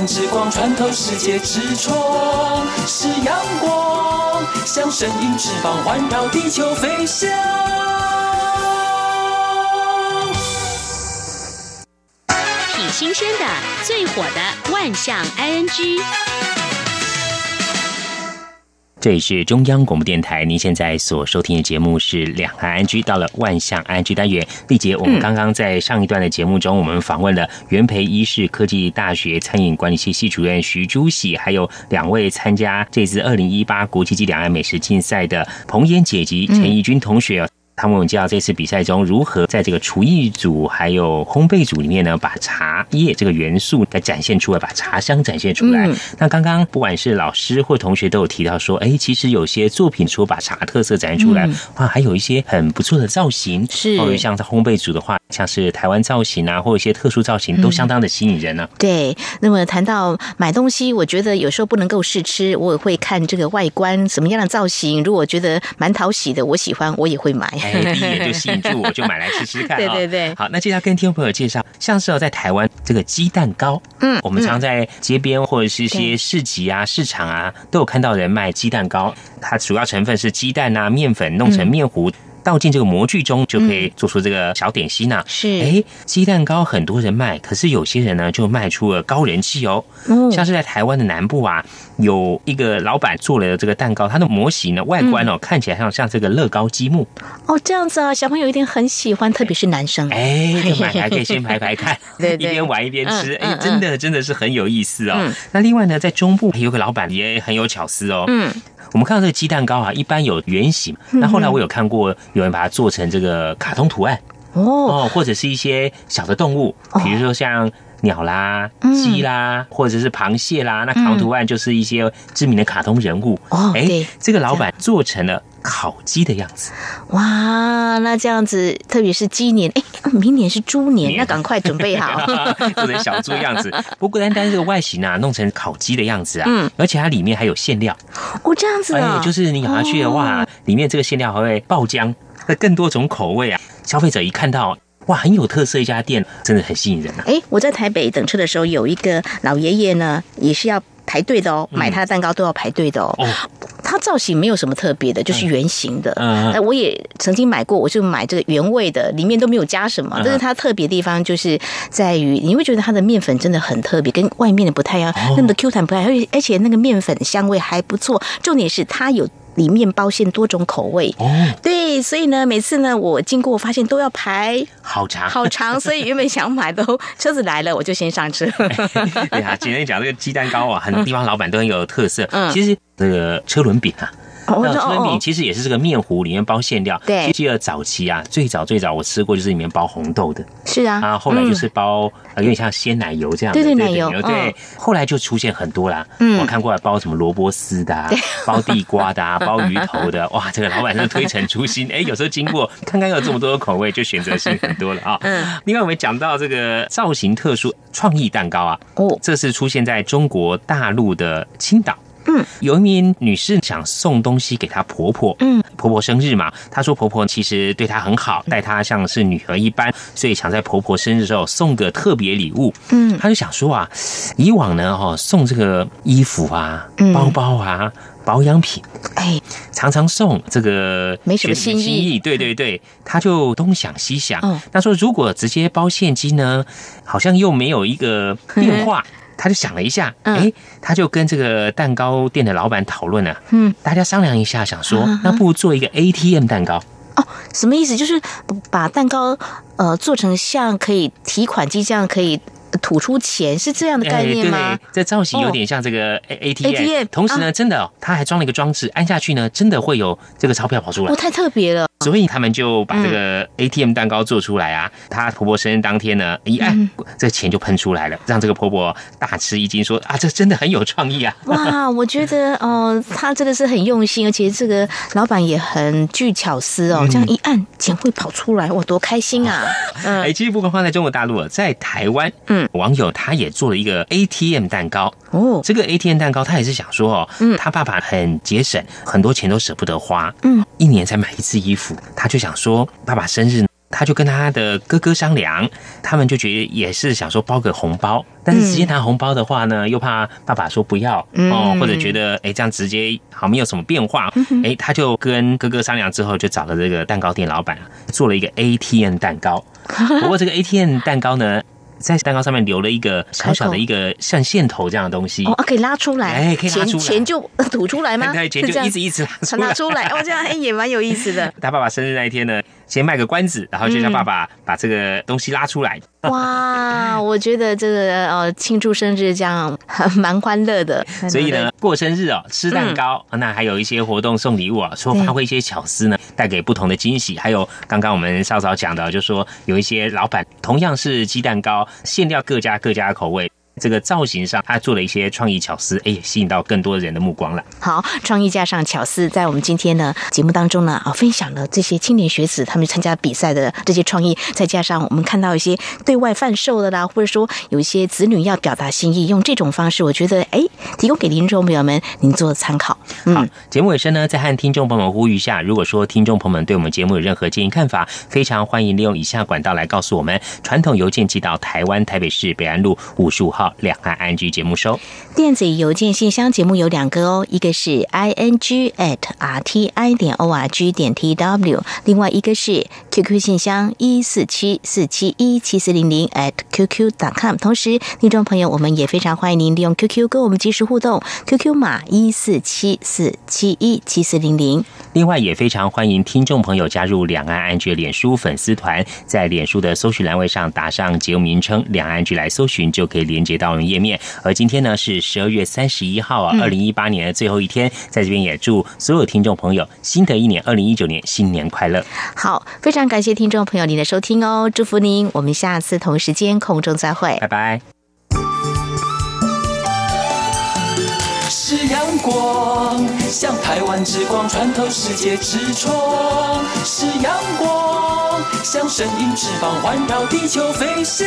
像台湾之光穿透世界之窗；是阳光，像神鹰翅膀环绕地球飞翔。挺新鲜的，最火的万象 ING。这里是中央广播电台，您现在所收听的节目是《两岸安居》，到了万象安居单元。丽杰，我们刚刚在上一段的节目中，我们访问了元培医事科技大学餐饮管理系系主任徐朱喜，还有两位参加这次二零一八国际级两岸美食竞赛的彭妍姐及陈怡君同学他们介绍这次比赛中如何在这个厨艺组还有烘焙组里面呢，把茶叶这个元素来展现出来，把茶香展现出来。那刚刚不管是老师或同学都有提到说，哎，其实有些作品除了把茶特色展现出来，哇，还有一些很不错的造型，是，或者像在烘焙组的话，像是台湾造型啊，或者一些特殊造型，都相当的吸引人呢。对，那么谈到买东西，我觉得有时候不能够试吃，我也会看这个外观什么样的造型，如果觉得蛮讨喜的，我喜欢，我也会买。第一眼就吸引住我，就买来吃吃看。对对对，好，那接下来跟听众朋友介绍，像是在台湾这个鸡蛋糕，嗯，我们常在街边或者是一些市集啊、市场啊，都有看到人卖鸡蛋糕。它主要成分是鸡蛋啊、面粉弄成面糊。倒进这个模具中，就可以做出这个小点心呐。是，哎，鸡蛋糕很多人卖，可是有些人呢就卖出了高人气哦。嗯，像是在台湾的南部啊，有一个老板做了这个蛋糕，它的模型呢外观哦看起来像像这个乐高积木。哦，这样子啊，小朋友一定很喜欢，特别是男生。哎，买来可以先排排看，对，一边玩一边吃，哎，真的真的是很有意思哦。那另外呢，在中部有个老板也很有巧思哦。嗯。我们看到这个鸡蛋糕啊，一般有圆形。那后来我有看过有人把它做成这个卡通图案哦，或者是一些小的动物，比如说像鸟啦、鸡啦，或者是螃蟹啦。那卡通图案就是一些知名的卡通人物哦。哎，这个老板做成了。烤鸡的样子，哇！那这样子，特别是鸡年，哎，明年是猪年，那赶快准备好，做成小猪样子。不过单单这个外形啊，弄成烤鸡的样子啊，嗯，而且它里面还有馅料，哦，这样子啊，就是你咬下去的话，里面这个馅料还会爆浆，那更多种口味啊。消费者一看到，哇，很有特色一家店，真的很吸引人啊。哎，我在台北等车的时候，有一个老爷爷呢，也是要。排队的哦，买他的蛋糕都要排队的哦。它造型没有什么特别的，就是圆形的。哎，我也曾经买过，我就买这个原味的，里面都没有加什么。但是它特别地方就是在于，你会觉得它的面粉真的很特别，跟外面的不太一样，那么的 Q 弹不太，而且而且那个面粉香味还不错。重点是它有。里面包馅多种口味哦，对，所以呢，每次呢我经过发现都要排好长好长，所以原本想买都车子来了我就先上车。对啊，今天讲这个鸡蛋糕啊，很多地方老板都很有特色。嗯，其实这个车轮饼啊。那春饼其实也是这个面糊里面包馅料。对，记得早期啊，最早最早我吃过就是里面包红豆的。是啊。啊，后来就是包有点像鲜奶油这样。对对，奶油。对，后来就出现很多啦。嗯。我看过来包什么萝卜丝的，包地瓜的，包鱼头的。哇，这个老板是推陈出新。哎，有时候经过看看有这么多的口味，就选择性很多了啊。嗯。另外我们讲到这个造型特殊创意蛋糕啊，哦，这是出现在中国大陆的青岛。嗯，有一名女士想送东西给她婆婆，嗯，婆婆生日嘛，她说婆婆其实对她很好，待她像是女儿一般，所以想在婆婆生日的时候送个特别礼物。嗯，她就想说啊，以往呢，哈，送这个衣服啊、包包啊、保养品，哎，常常送这个没什么心意，对对对，她就东想西想，她说如果直接包现金呢，好像又没有一个 变化。他就想了一下，哎，他就跟这个蛋糕店的老板讨论了，嗯，大家商量一下，想说，那不如做一个 ATM 蛋糕哦？什么意思？就是把蛋糕呃做成像可以提款机这样可以。吐出钱是这样的概念吗？这造型有点像这个 A T M，同时呢，真的，它还装了一个装置，按下去呢，真的会有这个钞票跑出来。哦，太特别了。所以他们就把这个 A T M 蛋糕做出来啊。她婆婆生日当天呢，一按，这钱就喷出来了，让这个婆婆大吃一惊，说啊，这真的很有创意啊！哇，我觉得哦，他真的是很用心，而且这个老板也很具巧思哦。这样一按，钱会跑出来，哇，多开心啊！嗯，哎，其实不光放在中国大陆，在台湾，嗯。网友他也做了一个 ATM 蛋糕。哦，这个 ATM 蛋糕他也是想说哦，嗯，他爸爸很节省，很多钱都舍不得花，嗯，一年才买一次衣服，他就想说爸爸生日，他就跟他的哥哥商量，他们就觉得也是想说包个红包，但是直接拿红包的话呢，又怕爸爸说不要哦，或者觉得哎这样直接好没有什么变化，哎，他就跟哥哥商量之后，就找了这个蛋糕店老板做了一个 ATM 蛋糕，不过这个 ATM 蛋糕呢。在蛋糕上面留了一个小小的一个像线头这样的东西，哦，可以拉出来，哎，可以拉出来，钱就吐出来吗？对，钱就一直一直拉 出来，哦，这样哎也蛮有意思的。他爸爸生日那一天呢，先卖个关子，然后就叫爸爸把这个东西拉出来。哇，我觉得这个呃庆祝生日这样蛮欢乐的。所以呢，过生日哦，吃蛋糕，那还有一些活动送礼物啊，说发挥一些巧思呢，带给不同的惊喜。还有刚刚我们稍稍讲的，就说有一些老板同样是鸡蛋糕，馅料各家各家口味。这个造型上，他做了一些创意巧思，哎，吸引到更多人的目光了。好，创意加上巧思，在我们今天呢节目当中呢，啊，分享了这些青年学子他们参加比赛的这些创意，再加上我们看到一些对外贩售的啦，或者说有一些子女要表达心意，用这种方式，我觉得哎，提供给听众朋友们您做参考。好，节目尾声呢，再和听众朋友们呼吁一下，如果说听众朋友们对我们节目有任何建议看法，非常欢迎利用以下管道来告诉我们：传统邮件寄到台湾台北市北安路五十五号。两岸 I N G 节目收电子邮件信箱节目有两个哦，一个是 I N G at R T I 点 O R G 点 T W，另外一个是 Q Q 信箱一四七四七一七四零零 at Q Q 点 com。同时，听众朋友，我们也非常欢迎您利用 Q Q 跟我们及时互动，Q Q 码一四七四七一七四零零。另外，也非常欢迎听众朋友加入两岸 N G 脸书粉丝团，在脸书的搜寻栏位上打上节目名称“两岸 G” 来搜寻，就可以连接到我们。页面，而今天呢是十二月三十一号啊，二零一八年的最后一天，在这边也祝所有听众朋友新的一年二零一九年新年快乐。好，非常感谢听众朋友您的收听哦，祝福您，我们下次同时间空中再会，拜拜。是阳光，像台湾之光穿透世界之窗；是阳光，像神鹰翅膀环绕地球飞翔。